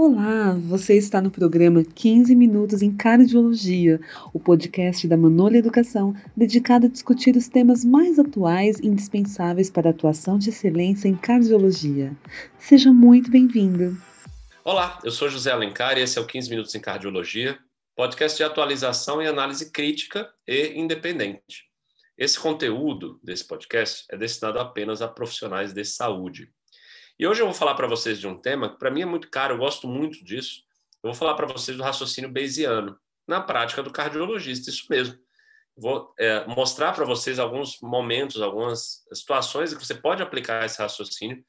Olá, você está no programa 15 Minutos em Cardiologia, o podcast da Manolha Educação, dedicado a discutir os temas mais atuais e indispensáveis para a atuação de excelência em cardiologia. Seja muito bem-vindo. Olá, eu sou José Alencar e esse é o 15 Minutos em Cardiologia, podcast de atualização e análise crítica e independente. Esse conteúdo desse podcast é destinado apenas a profissionais de saúde. E hoje eu vou falar para vocês de um tema que para mim é muito caro, eu gosto muito disso. Eu vou falar para vocês do raciocínio bayesiano, na prática do cardiologista, isso mesmo. Vou é, mostrar para vocês alguns momentos, algumas situações que você pode aplicar esse raciocínio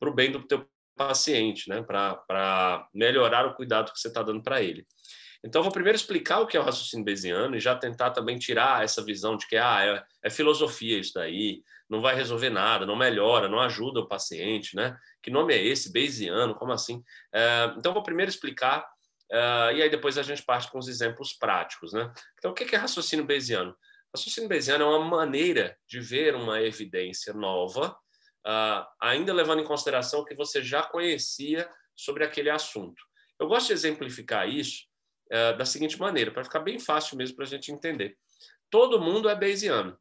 para o bem do teu paciente, né? para melhorar o cuidado que você está dando para ele. Então, eu vou primeiro explicar o que é o raciocínio bayesiano e já tentar também tirar essa visão de que ah, é, é filosofia isso daí, não vai resolver nada, não melhora, não ajuda o paciente, né? Que nome é esse? Bayesiano, como assim? É, então, vou primeiro explicar é, e aí depois a gente parte com os exemplos práticos, né? Então, o que é raciocínio bayesiano? Raciocínio bayesiano é uma maneira de ver uma evidência nova, uh, ainda levando em consideração o que você já conhecia sobre aquele assunto. Eu gosto de exemplificar isso uh, da seguinte maneira, para ficar bem fácil mesmo para a gente entender. Todo mundo é bayesiano.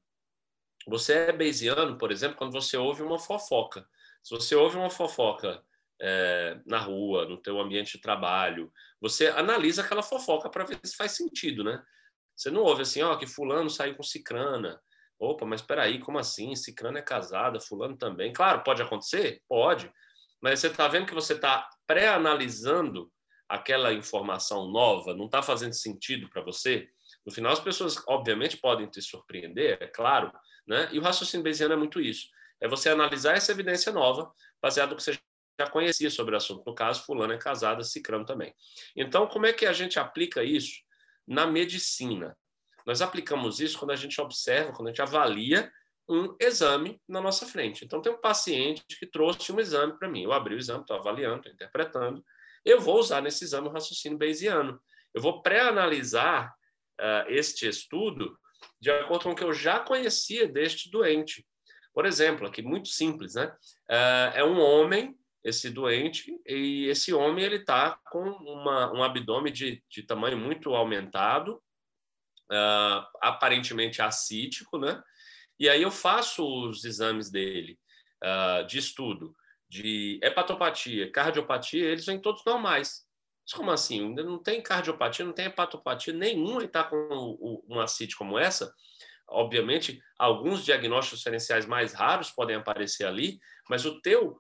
Você é bayesiano, por exemplo, quando você ouve uma fofoca. Se você ouve uma fofoca é, na rua, no teu ambiente de trabalho, você analisa aquela fofoca para ver se faz sentido, né? Você não ouve assim, ó, que fulano saiu com cicrana. Opa, mas espera aí, como assim? Cicrana é casada, fulano também. Claro, pode acontecer? Pode. Mas você está vendo que você está pré-analisando aquela informação nova, não está fazendo sentido para você? No final, as pessoas, obviamente, podem te surpreender, é claro, né? E o raciocínio bayesiano é muito isso. É você analisar essa evidência nova, baseado no que você já conhecia sobre o assunto. No caso, fulano é casada, cicrano também. Então, como é que a gente aplica isso na medicina? Nós aplicamos isso quando a gente observa, quando a gente avalia um exame na nossa frente. Então, tem um paciente que trouxe um exame para mim. Eu abri o exame, estou avaliando, estou interpretando. Eu vou usar nesse exame o raciocínio bayesiano. Eu vou pré-analisar uh, este estudo de acordo com o que eu já conhecia deste doente. Por exemplo, aqui muito simples, né? Uh, é um homem, esse doente, e esse homem ele está com uma, um abdômen de, de tamanho muito aumentado, uh, aparentemente acítico, né? E aí eu faço os exames dele uh, de estudo de hepatopatia, cardiopatia, eles vêm todos normais. Mas como assim? Não tem cardiopatia, não tem hepatopatia nenhuma e está com uma CIT como essa. Obviamente, alguns diagnósticos diferenciais mais raros podem aparecer ali, mas o teu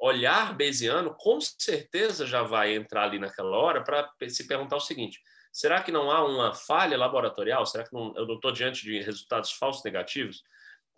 olhar bayesiano com certeza já vai entrar ali naquela hora para se perguntar o seguinte: será que não há uma falha laboratorial? Será que não, eu não estou diante de resultados falsos negativos?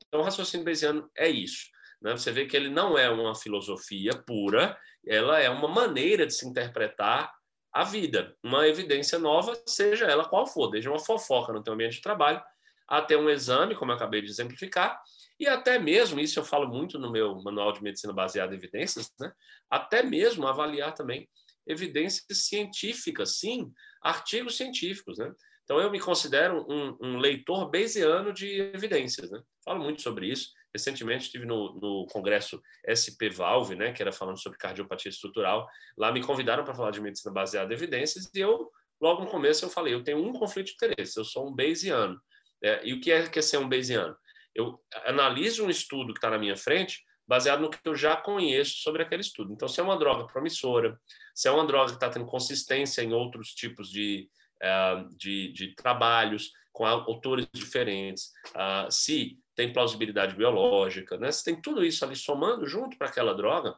Então, o raciocínio bayesiano é isso. Né? Você vê que ele não é uma filosofia pura, ela é uma maneira de se interpretar a vida, uma evidência nova, seja ela qual for, desde uma fofoca no teu ambiente de trabalho, até um exame, como eu acabei de exemplificar, e até mesmo, isso eu falo muito no meu manual de medicina baseada em evidências, né? até mesmo avaliar também evidências científicas, sim, artigos científicos. Né? Então, eu me considero um, um leitor bayesiano de evidências. Né? Falo muito sobre isso. Recentemente estive no, no congresso SP Valve, né, que era falando sobre cardiopatia estrutural. Lá me convidaram para falar de medicina baseada em evidências e eu, logo no começo, eu falei, eu tenho um conflito de interesse, eu sou um Bayesiano. É, e o que é, que é ser um Bayesiano? Eu analiso um estudo que está na minha frente baseado no que eu já conheço sobre aquele estudo. Então, se é uma droga promissora, se é uma droga que está tendo consistência em outros tipos de, uh, de, de, trabalhos, com autores diferentes, uh, se tem plausibilidade biológica, né? Se tem tudo isso ali somando junto para aquela droga,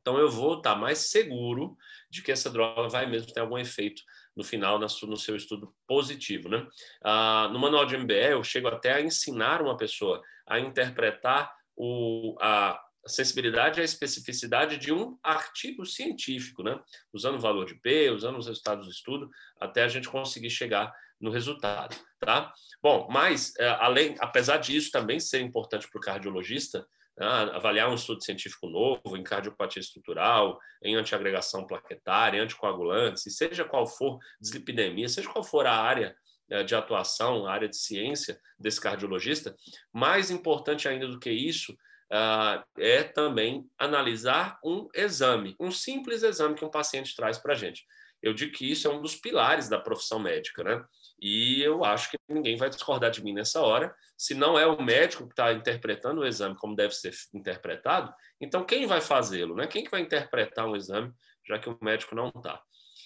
então eu vou estar mais seguro de que essa droga vai mesmo ter algum efeito no final no seu estudo positivo, né? Ah, no manual de MBE eu chego até a ensinar uma pessoa a interpretar o, a sensibilidade e a especificidade de um artigo científico, né? Usando o valor de P, usando os resultados do estudo, até a gente conseguir chegar no resultado, tá? Bom, mas é, além, apesar disso também ser importante para o cardiologista, né, avaliar um estudo científico novo em cardiopatia estrutural, em antiagregação plaquetária, anticoagulantes, seja qual for dislipidemia, seja qual for a área é, de atuação, a área de ciência desse cardiologista, mais importante ainda do que isso uh, é também analisar um exame, um simples exame que um paciente traz para a gente. Eu digo que isso é um dos pilares da profissão médica, né? E eu acho que ninguém vai discordar de mim nessa hora. Se não é o médico que está interpretando o exame como deve ser interpretado, então quem vai fazê-lo? Né? Quem que vai interpretar um exame, já que o médico não está?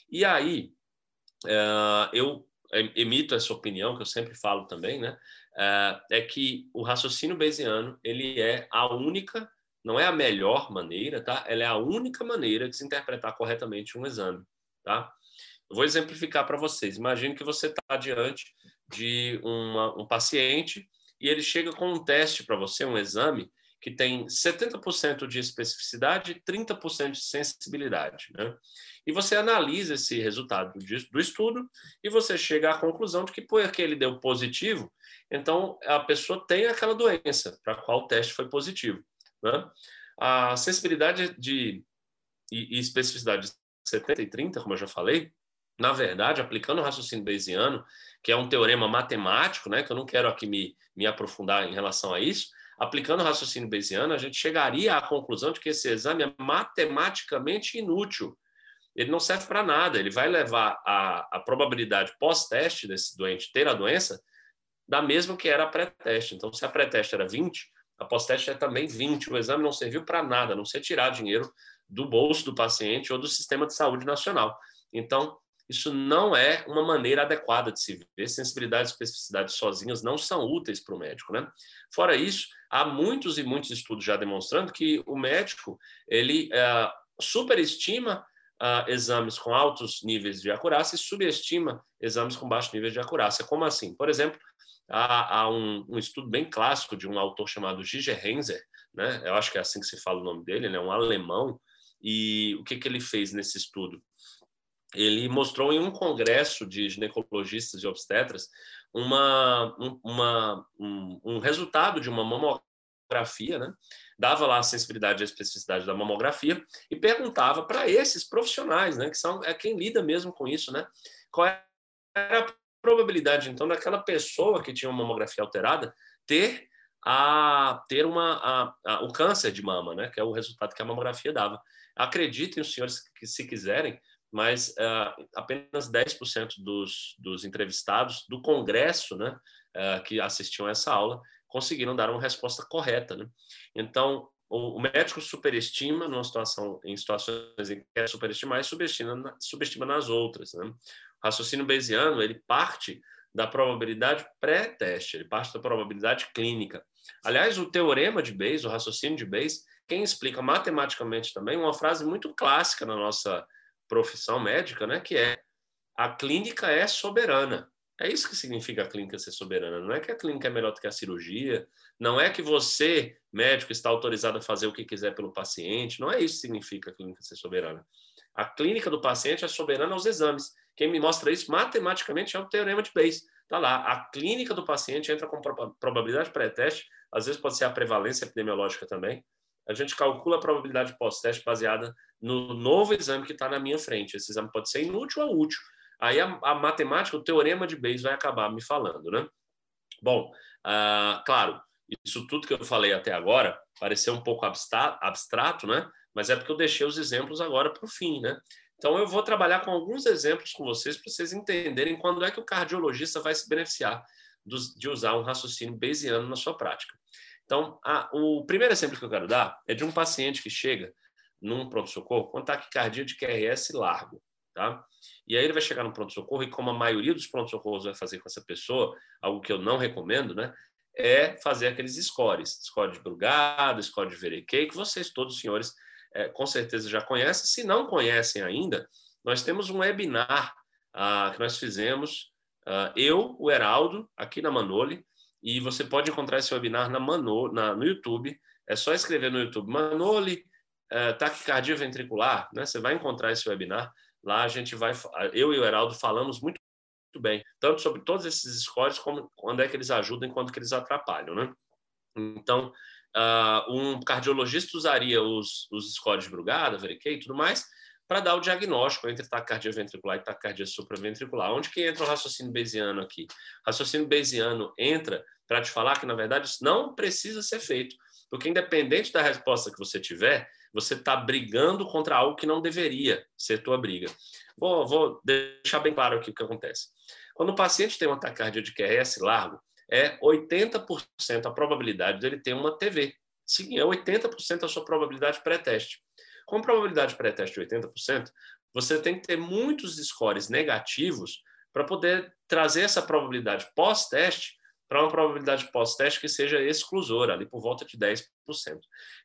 E aí, uh, eu emito essa opinião, que eu sempre falo também, né? Uh, é que o raciocínio bayesiano ele é a única, não é a melhor maneira, tá? Ela é a única maneira de se interpretar corretamente um exame, tá? Eu vou exemplificar para vocês. Imagine que você está diante de uma, um paciente e ele chega com um teste para você, um exame, que tem 70% de especificidade e 30% de sensibilidade. Né? E você analisa esse resultado do estudo e você chega à conclusão de que, porque ele deu positivo, então a pessoa tem aquela doença para qual o teste foi positivo. Né? A sensibilidade de, e, e especificidade de 70 e 30, como eu já falei, na verdade, aplicando o raciocínio bayesiano, que é um teorema matemático, né, que eu não quero aqui me, me aprofundar em relação a isso, aplicando o raciocínio bayesiano, a gente chegaria à conclusão de que esse exame é matematicamente inútil. Ele não serve para nada, ele vai levar a, a probabilidade pós-teste desse doente ter a doença da mesma que era a pré-teste. Então, se a pré-teste era 20, a pós-teste é também 20. O exame não serviu para nada, não ser tirar dinheiro do bolso do paciente ou do sistema de saúde nacional. Então, isso não é uma maneira adequada de se ver. Sensibilidade e especificidade sozinhas não são úteis para o médico, né? Fora isso, há muitos e muitos estudos já demonstrando que o médico ele é, superestima uh, exames com altos níveis de acurácia e subestima exames com baixo nível de acurácia. Como assim? Por exemplo, há, há um, um, estudo bem clássico de um autor chamado Gigi Renzer, né? Eu acho que é assim que se fala o nome dele, ele é um alemão. E o que, que ele fez nesse estudo? ele mostrou em um congresso de ginecologistas e obstetras uma, uma, um, um resultado de uma mamografia, né? dava lá a sensibilidade e a especificidade da mamografia e perguntava para esses profissionais, né, que são é quem lida mesmo com isso, né, qual era a probabilidade então daquela pessoa que tinha uma mamografia alterada ter a ter uma a, a, o câncer de mama, né, que é o resultado que a mamografia dava. Acreditem os senhores que se quiserem, mas uh, apenas 10% dos, dos entrevistados do Congresso né, uh, que assistiam a essa aula conseguiram dar uma resposta correta. Né? Então, o, o, médico superestima numa situação, em situações em que quer superestimar e subestima, subestima nas outras. Né? O raciocínio bayesiano ele parte da probabilidade pré-teste, ele parte da probabilidade clínica. Aliás, o teorema de Bayes, o raciocínio de Bayes, quem explica matematicamente também uma frase muito clássica na nossa profissão médica, né, que é a clínica é soberana. É isso que significa a clínica ser soberana. Não é que a clínica é melhor do que a cirurgia, não é que você, médico, está autorizado a fazer o que quiser pelo paciente, não é isso que significa a clínica ser soberana. A clínica do paciente é soberana aos exames. Quem me mostra isso matematicamente é o teorema de Bayes. Está lá, a clínica do paciente entra com probabilidade pré-teste, às vezes pode ser a prevalência epidemiológica também, a gente calcula a probabilidade pós-teste baseada no novo exame que está na minha frente. Esse exame pode ser inútil ou útil. Aí a, a, matemática, o teorema de Bayes vai acabar me falando, né? Bom, uh, claro, isso tudo que eu falei até agora pareceu um pouco abstrato, né? Mas é porque eu deixei os exemplos agora para o fim, né? Então eu vou trabalhar com alguns exemplos com vocês para vocês entenderem quando é que o cardiologista vai se beneficiar de usar um raciocínio bayesiano na sua prática. Então, a, o primeiro exemplo que eu quero dar é de um paciente que chega num pronto-socorro com taquicardia de QRS largo, tá? E aí ele vai chegar no pronto-socorro e como a maioria dos pronto-socorros vai fazer com essa pessoa, algo que eu não recomendo, né? É fazer aqueles scores, score de Brugado, score de Verequei, que vocês todos, senhores, é, com certeza já conhecem. Se não conhecem ainda, nós temos um webinar ah, que nós fizemos, ah, eu, o Heraldo, aqui na Manoli, e você pode encontrar esse webinar na Mano, na, no YouTube. É só escrever no YouTube Manoli é, taquicardia ventricular, né? Você vai encontrar esse webinar. Lá a gente vai, eu e o Heraldo falamos muito, muito bem, tanto sobre todos esses scores, como quando é que eles ajudam e quando que eles atrapalham, né? Então, uh, um cardiologista usaria os, os scores de Brugada, Veriquei e tudo mais, para dar o diagnóstico entre taquicardia ventricular e taquicardia supraventricular. Onde que entra o raciocínio bayesiano aqui? O raciocínio bayesiano entra para te falar que, na verdade, isso não precisa ser feito. Porque independente da resposta que você tiver, você está brigando contra algo que não deveria ser tua briga. Vou, vou deixar bem claro aqui o que acontece. Quando o paciente tem um ataque cardíaco de QRS largo, é 80% a probabilidade dele ter uma TV. Sim, é 80% a sua probabilidade pré-teste. Com probabilidade pré-teste de 80%, você tem que ter muitos scores negativos para poder trazer essa probabilidade pós-teste para uma probabilidade pós-teste que seja exclusora, ali por volta de 10%.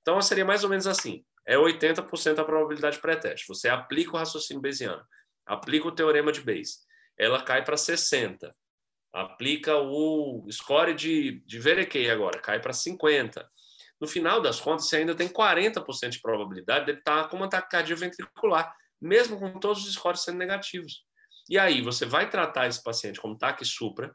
Então, seria mais ou menos assim: é 80% a probabilidade pré-teste. Você aplica o raciocínio bayesiano, aplica o teorema de Bayes, ela cai para 60%. Aplica o score de, de agora, cai para 50%. No final das contas, você ainda tem 40% de probabilidade de ele estar com uma taquicardia ventricular, mesmo com todos os scores sendo negativos. E aí, você vai tratar esse paciente como TAC supra,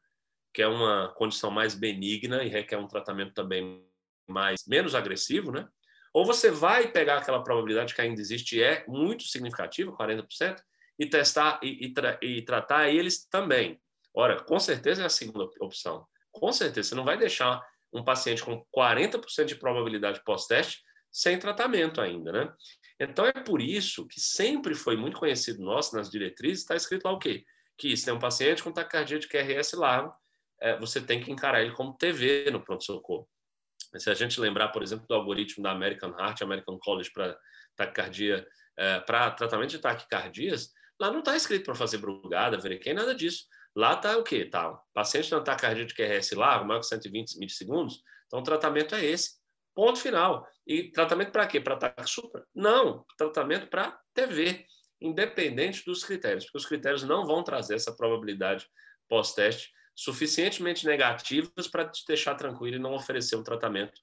que é uma condição mais benigna e requer um tratamento também mais menos agressivo, né? Ou você vai pegar aquela probabilidade que ainda existe e é muito significativa, 40%, e testar e, e, tra e tratar eles também. Ora, com certeza é a segunda opção. Com certeza, você não vai deixar um paciente com 40% de probabilidade pós-teste sem tratamento ainda, né? Então é por isso que sempre foi muito conhecido nosso nas diretrizes, está escrito lá o quê? Que se tem um paciente com taquicardia de QRS largo, é, você tem que encarar ele como TV no pronto-socorro. Se a gente lembrar, por exemplo, do algoritmo da American Heart, American College para taquicardia, é, para tratamento de taquicardias, lá não está escrito para fazer brugada, veriquei, nada disso. Lá está o quê? Tá, paciente com taquicardia de QRS largo, maior que 120 milissegundos, então o tratamento é esse. Ponto final. E tratamento para quê? Para ataque supra? Não, tratamento para TV, independente dos critérios, porque os critérios não vão trazer essa probabilidade pós-teste suficientemente negativas para te deixar tranquilo e não oferecer um tratamento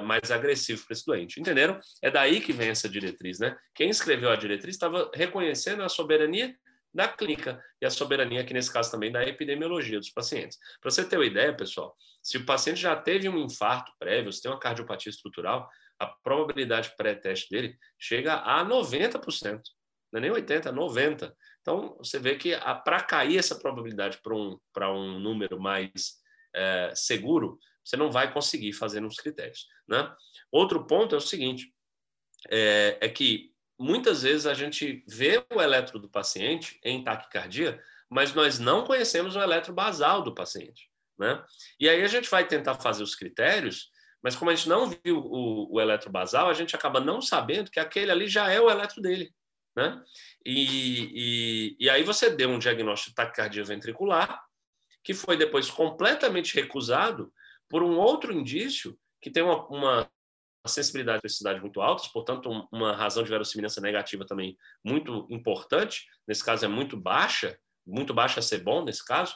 mais agressivo para esse doente. Entenderam? É daí que vem essa diretriz, né? Quem escreveu a diretriz estava reconhecendo a soberania da clínica e a soberania, aqui nesse caso também, da epidemiologia dos pacientes. Para você ter uma ideia, pessoal, se o paciente já teve um infarto prévio, se tem uma cardiopatia estrutural, a probabilidade pré-teste dele chega a 90%. Não é nem 80%, é 90%. Então, você vê que para cair essa probabilidade para um, um número mais é, seguro, você não vai conseguir fazer nos critérios. Né? Outro ponto é o seguinte: é, é que muitas vezes a gente vê o eletro do paciente em taquicardia, mas nós não conhecemos o eletro basal do paciente. Né? E aí a gente vai tentar fazer os critérios, mas como a gente não viu o, o eletro basal, a gente acaba não sabendo que aquele ali já é o eletro dele. Né? E, e, e aí você deu um diagnóstico de taquicardia ventricular, que foi depois completamente recusado por um outro indício que tem uma, uma sensibilidade e especificidade muito altas, portanto, uma razão de verossimilhança negativa também muito importante, nesse caso é muito baixa, muito baixa a ser bom nesse caso,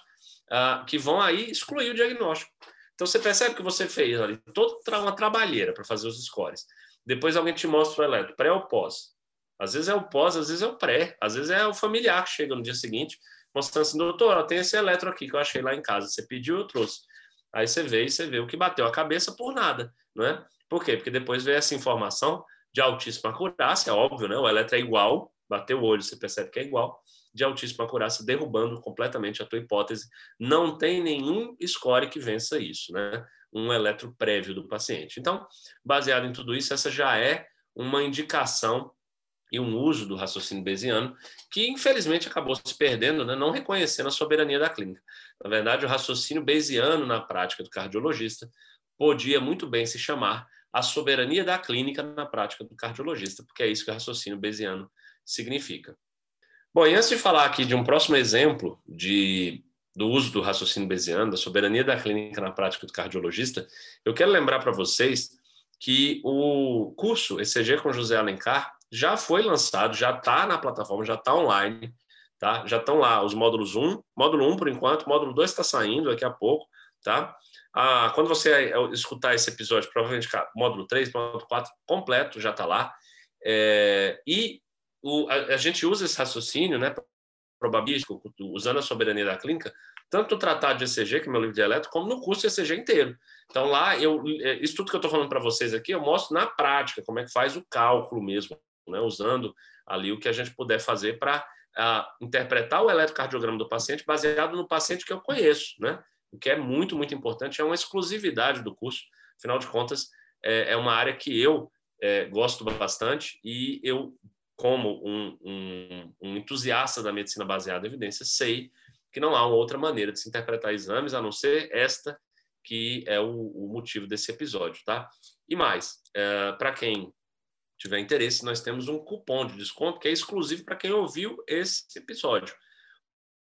uh, que vão aí excluir o diagnóstico. Então, você percebe que você fez ali toda uma trabalheira para fazer os scores. Depois alguém te mostra o eletro, pré ou pós. Às vezes é o pós, às vezes é o pré, às vezes é o familiar que chega no dia seguinte, mostrando assim, doutor, tem esse eletro aqui que eu achei lá em casa, você pediu, eu trouxe. Aí você vê e você vê o que bateu a cabeça por nada, não é? Por quê? Porque depois vem essa informação de altíssima acurácia, óbvio, né? O eletro é igual, bateu o olho, você percebe que é igual, de altíssima acurácia, derrubando completamente a tua hipótese. Não tem nenhum score que vença isso, né? Um eletro prévio do paciente. Então, baseado em tudo isso, essa já é uma indicação e um uso do raciocínio bayesiano que infelizmente acabou se perdendo, né, não reconhecendo a soberania da clínica. Na verdade, o raciocínio bayesiano na prática do cardiologista podia muito bem se chamar a soberania da clínica na prática do cardiologista, porque é isso que o raciocínio bayesiano significa. Bom, e antes de falar aqui de um próximo exemplo de, do uso do raciocínio bayesiano, da soberania da clínica na prática do cardiologista, eu quero lembrar para vocês que o curso ECG com José Alencar já foi lançado, já está na plataforma, já está online, tá? Já estão lá os módulos 1, módulo 1 por enquanto, módulo 2 está saindo daqui a pouco, tá? Ah, quando você escutar esse episódio, provavelmente módulo 3, módulo 4 completo já está lá. É, e o, a, a, gente usa esse raciocínio, né, probabilístico, usando a soberania da clínica, tanto no tratado de ECG, que é meu livro de eletro, como no curso de ECG inteiro. Então, lá, eu, é, isso tudo que eu estou falando para vocês aqui, eu mostro na prática como é que faz o cálculo mesmo, né, usando ali o que a gente puder fazer para uh, ah, interpretar o eletrocardiograma do paciente baseado no paciente que eu conheço, né? O que é muito, muito importante, é uma exclusividade do curso. Afinal de contas, é, é uma área que eu é, gosto bastante e eu, como um, um, um entusiasta da medicina baseada em evidência, sei que não há uma outra maneira de se interpretar exames a não ser esta que é o, o motivo desse episódio, tá? E mais, é, para quem tiver interesse, nós temos um cupom de desconto que é exclusivo para quem ouviu esse episódio.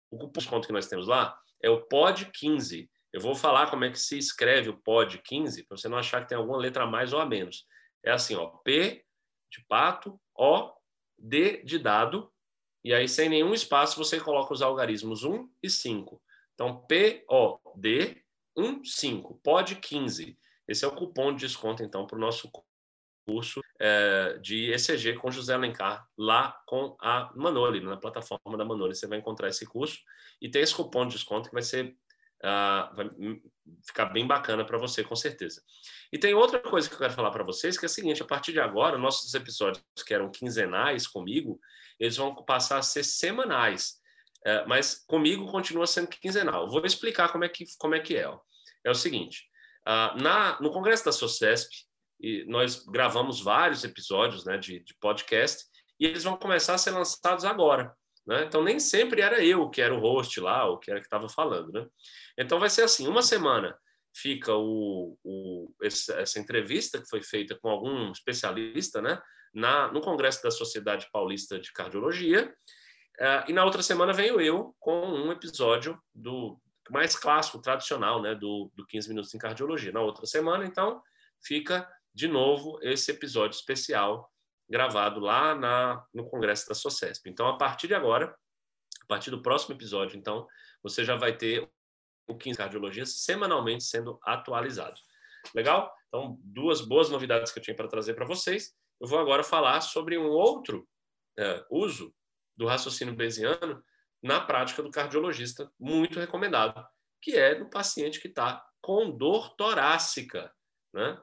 O cupom de desconto que nós temos lá é o POD15. Eu vou falar como é que se escreve o POD15, para você não achar que tem alguma letra a mais ou a menos. É assim, ó, P de pato, O, D de dado, e aí sem nenhum espaço você coloca os algarismos 1 e 5. Então, P, O, D, 1, 5, POD15. Esse é o cupom de desconto, então, para o nosso curso é, de ECG com José Alencar, lá com a Manoli, na plataforma da Manoli. Você vai encontrar esse curso e tem esse cupom de desconto que vai ser uh, vai ficar bem bacana para você, com certeza. E tem outra coisa que eu quero falar para vocês, que é a seguinte: a partir de agora, nossos episódios que eram quinzenais comigo, eles vão passar a ser semanais. Uh, mas comigo continua sendo quinzenal. Vou explicar como é que, como é, que é. Ó. É o seguinte: uh, na, no Congresso da SOCESP, e nós gravamos vários episódios né, de, de podcast e eles vão começar a ser lançados agora. Né? Então, nem sempre era eu que era o host lá, ou que era que estava falando. Né? Então, vai ser assim: uma semana fica o, o, essa entrevista que foi feita com algum especialista né, na, no Congresso da Sociedade Paulista de Cardiologia, uh, e na outra semana venho eu com um episódio do mais clássico, tradicional, né, do, do 15 Minutos em Cardiologia. Na outra semana, então, fica de novo esse episódio especial gravado lá na, no Congresso da SOCESP. Então, a partir de agora, a partir do próximo episódio, então, você já vai ter o 15 Cardiologias semanalmente sendo atualizado. Legal? Então, duas boas novidades que eu tinha para trazer para vocês. Eu vou agora falar sobre um outro é, uso do raciocínio bayesiano na prática do cardiologista, muito recomendado, que é do paciente que está com dor torácica. Né?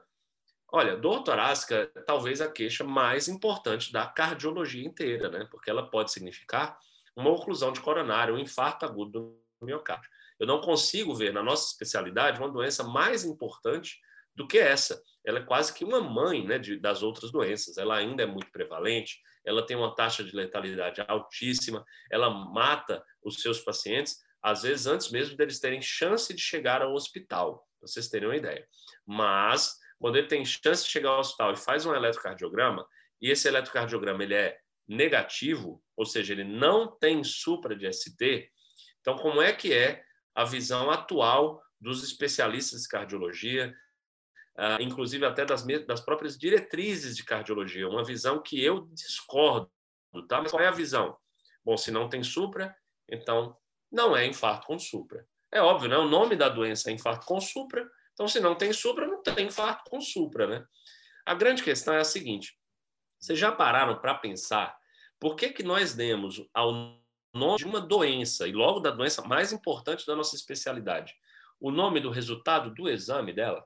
Olha, dor torácica talvez a queixa mais importante da cardiologia inteira, né? Porque ela pode significar uma oclusão de coronária, um infarto agudo do miocárdio. Eu não consigo ver na nossa especialidade uma doença mais importante do que essa. Ela é quase que uma mãe né, de, das outras doenças. Ela ainda é muito prevalente, ela tem uma taxa de letalidade altíssima, ela mata os seus pacientes, às vezes antes mesmo deles terem chance de chegar ao hospital, para vocês terem uma ideia. Mas quando ele tem chance de chegar ao hospital e faz um eletrocardiograma, e esse eletrocardiograma ele é negativo, ou seja, ele não tem supra de ST, então como é que é a visão atual dos especialistas de cardiologia, uh, inclusive até das, das próprias diretrizes de cardiologia, uma visão que eu discordo, tá? Mas qual é a visão? Bom, se não tem supra, então não é infarto com supra. É óbvio, né? O nome da doença é infarto com supra, então, se não tem supra, não tem infarto com supra, né? A grande questão é a seguinte: vocês já pararam para pensar por que, que nós demos ao nome de uma doença, e logo da doença mais importante da nossa especialidade, o nome do resultado do exame dela?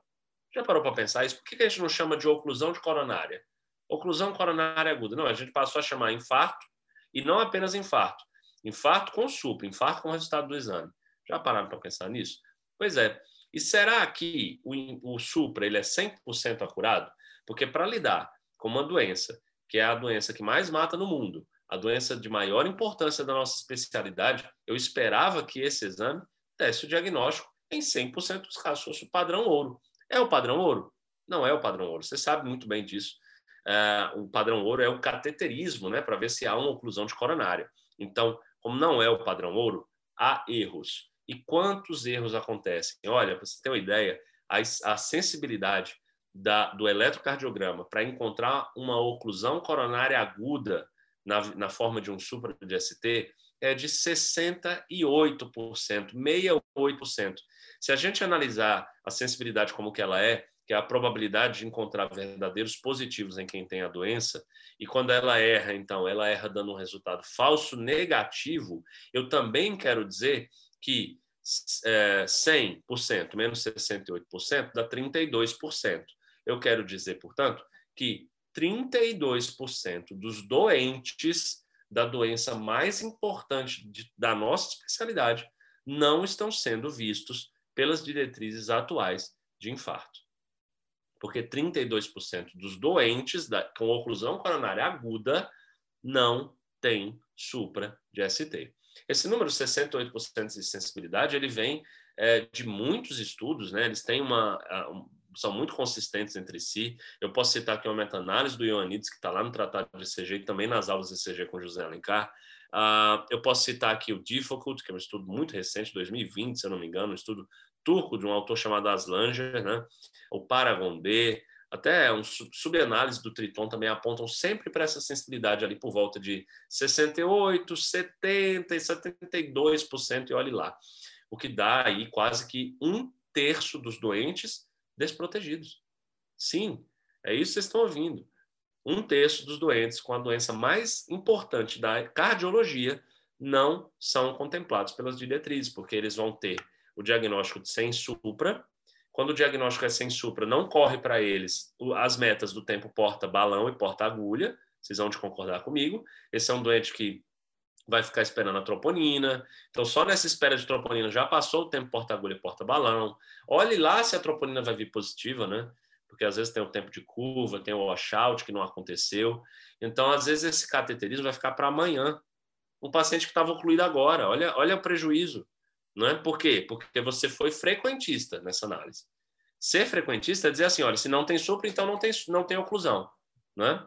Já parou para pensar isso? Por que, que a gente não chama de oclusão de coronária? Oclusão coronária aguda. Não, a gente passou a chamar infarto, e não apenas infarto. Infarto com supra, infarto com resultado do exame. Já pararam para pensar nisso? Pois é. E será que o, o Supra ele é 100% acurado? Porque para lidar com uma doença, que é a doença que mais mata no mundo, a doença de maior importância da nossa especialidade, eu esperava que esse exame desse o diagnóstico em 100% dos casos, fosse o padrão ouro. É o padrão ouro? Não é o padrão ouro, você sabe muito bem disso. É, o padrão ouro é o cateterismo, né, para ver se há uma oclusão de coronária. Então, como não é o padrão ouro, há erros. E quantos erros acontecem? Olha, para você ter uma ideia, a, a sensibilidade da, do eletrocardiograma para encontrar uma oclusão coronária aguda na, na forma de um supra de ST é de 68%, 68%. Se a gente analisar a sensibilidade como que ela é, que é a probabilidade de encontrar verdadeiros positivos em quem tem a doença, e quando ela erra, então, ela erra dando um resultado falso negativo, eu também quero dizer que é, 100% menos 68% dá 32%. Eu quero dizer, portanto, que 32% dos doentes da doença mais importante de, da nossa especialidade não estão sendo vistos pelas diretrizes atuais de infarto. porque 32% dos doentes da, com oclusão coronária aguda não têm supra de ST. Esse número, 68% de sensibilidade, ele vem é, de muitos estudos, né? Eles têm uma, são muito consistentes entre si. Eu posso citar aqui uma meta-análise do Ioannidis, que está lá no Tratado de ECG, e também nas aulas de ECG com José Alencar. Uh, eu posso citar aqui o Difficult, que é um estudo muito recente, 2020, se eu não me engano, um estudo turco de um autor chamado Aslanger, né? o Paragon B, até um subanálise do Triton também apontam sempre para essa sensibilidade ali por volta de 68, 70 e 72%, e olhe lá. O que dá aí quase que um terço dos doentes desprotegidos. Sim, é isso que vocês estão ouvindo. Um terço dos doentes com a doença mais importante da cardiologia não são contemplados pelas diretrizes, porque eles vão ter o diagnóstico de sem supra. Quando o diagnóstico é sem supra, não corre para eles as metas do tempo porta-balão e porta-agulha. Vocês vão de concordar comigo. Esse é um doente que vai ficar esperando a troponina. Então, só nessa espera de troponina já passou o tempo porta-agulha e porta-balão. Olhe lá se a troponina vai vir positiva, né? Porque às vezes tem o tempo de curva, tem o washout que não aconteceu. Então, às vezes, esse cateterismo vai ficar para amanhã. Um paciente que estava ocluído agora, olha, olha o prejuízo. Não é? Por quê? Porque você foi frequentista nessa análise. Ser frequentista é dizer assim, olha, se não tem supra, então não tem, não tem oclusão. Né?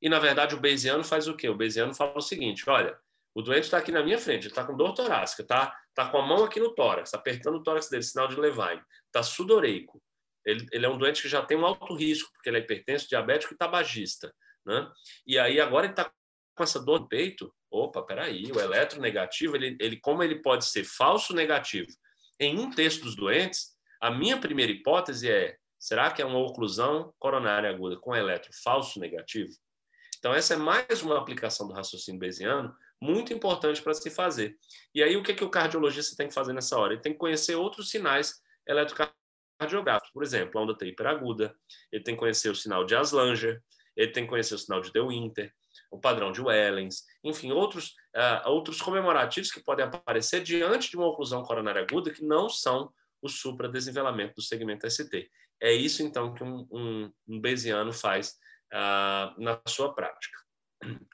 E, na verdade, o Bayesiano faz o quê? O Bayesiano fala o seguinte, olha, o doente está aqui na minha frente, está com dor torácica, está tá com a mão aqui no tórax, está apertando o tórax dele, sinal de Levine, está sudoreico. Ele, ele, é um doente que já tem um alto risco, porque ele é hipertenso, diabético e tabagista. Né? E aí agora ele está com essa dor no peito. Opa, peraí, o eletronegativo, ele, ele, como ele pode ser falso negativo em um terço dos doentes, a minha primeira hipótese é: será que é uma oclusão coronária aguda com eletro falso negativo? Então, essa é mais uma aplicação do raciocínio bayesiano muito importante para se fazer. E aí, o que, é que o cardiologista tem que fazer nessa hora? Ele tem que conhecer outros sinais eletrocardiográficos. Por exemplo, a onda T hiperaguda, ele tem que conhecer o sinal de Aslanger, ele tem que conhecer o sinal de De Winter, o padrão de Wellens, enfim, outros, uh, outros comemorativos que podem aparecer diante de uma oclusão coronária aguda que não são o supradesenvelamento do segmento ST. É isso, então, que um, um, um Bayesiano faz uh, na sua prática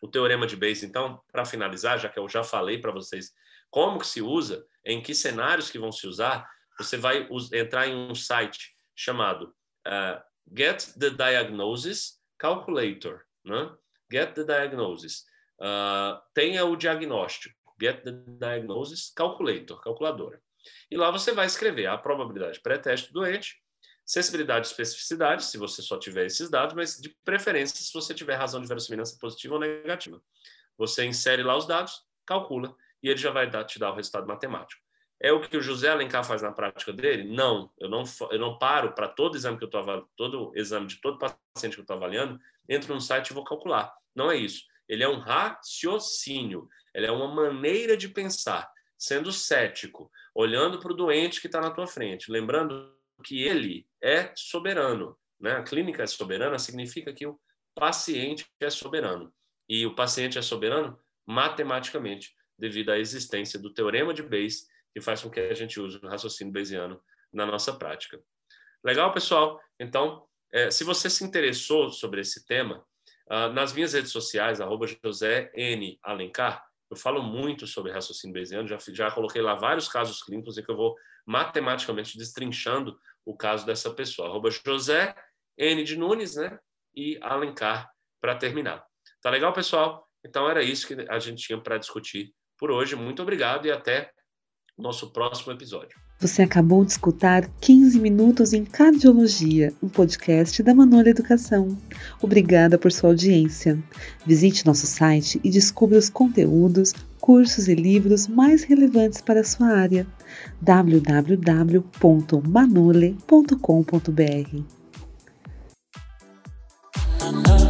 o teorema de Bayes, então, para finalizar, já que eu já falei para vocês como que se usa, em que cenários que vão se usar, você vai entrar em um site chamado uh, Get the Diagnosis Calculator, né? Get the Diagnosis. Uh, tenha o diagnóstico. Get the Diagnosis Calculator, calculadora. E lá você vai escrever a probabilidade pré-teste do doente, Sensibilidade e especificidade, se você só tiver esses dados, mas de preferência se você tiver razão de verossimilhança positiva ou negativa. Você insere lá os dados, calcula, e ele já vai dar, te dar o resultado matemático. É o que o José Alencar faz na prática dele? Não, eu não, eu não paro para todo exame que eu estou todo exame de todo paciente que eu estou avaliando, entro no site e vou calcular. Não é isso. Ele é um raciocínio, ele é uma maneira de pensar, sendo cético, olhando para o doente que está na tua frente, lembrando que ele é soberano. Né? A clínica é soberana significa que o paciente é soberano. E o paciente é soberano matematicamente, devido à existência do teorema de Bayes, que faz com que a gente use o raciocínio bayesiano na nossa prática. Legal, pessoal? Então, é, se você se interessou sobre esse tema, uh, nas minhas redes sociais, arroba José N. Alencar, eu falo muito sobre raciocínio bayesiano, já, já coloquei lá vários casos clínicos em que eu vou matematicamente destrinchando o caso dessa pessoa. Arroba José N de Nunes, né? E Alencar para terminar. Tá legal, pessoal? Então era isso que a gente tinha para discutir por hoje. Muito obrigado e até o nosso próximo episódio. Você acabou de escutar 15 Minutos em Cardiologia, um podcast da Manola Educação. Obrigada por sua audiência. Visite nosso site e descubra os conteúdos, cursos e livros mais relevantes para a sua área. www.manole.com.br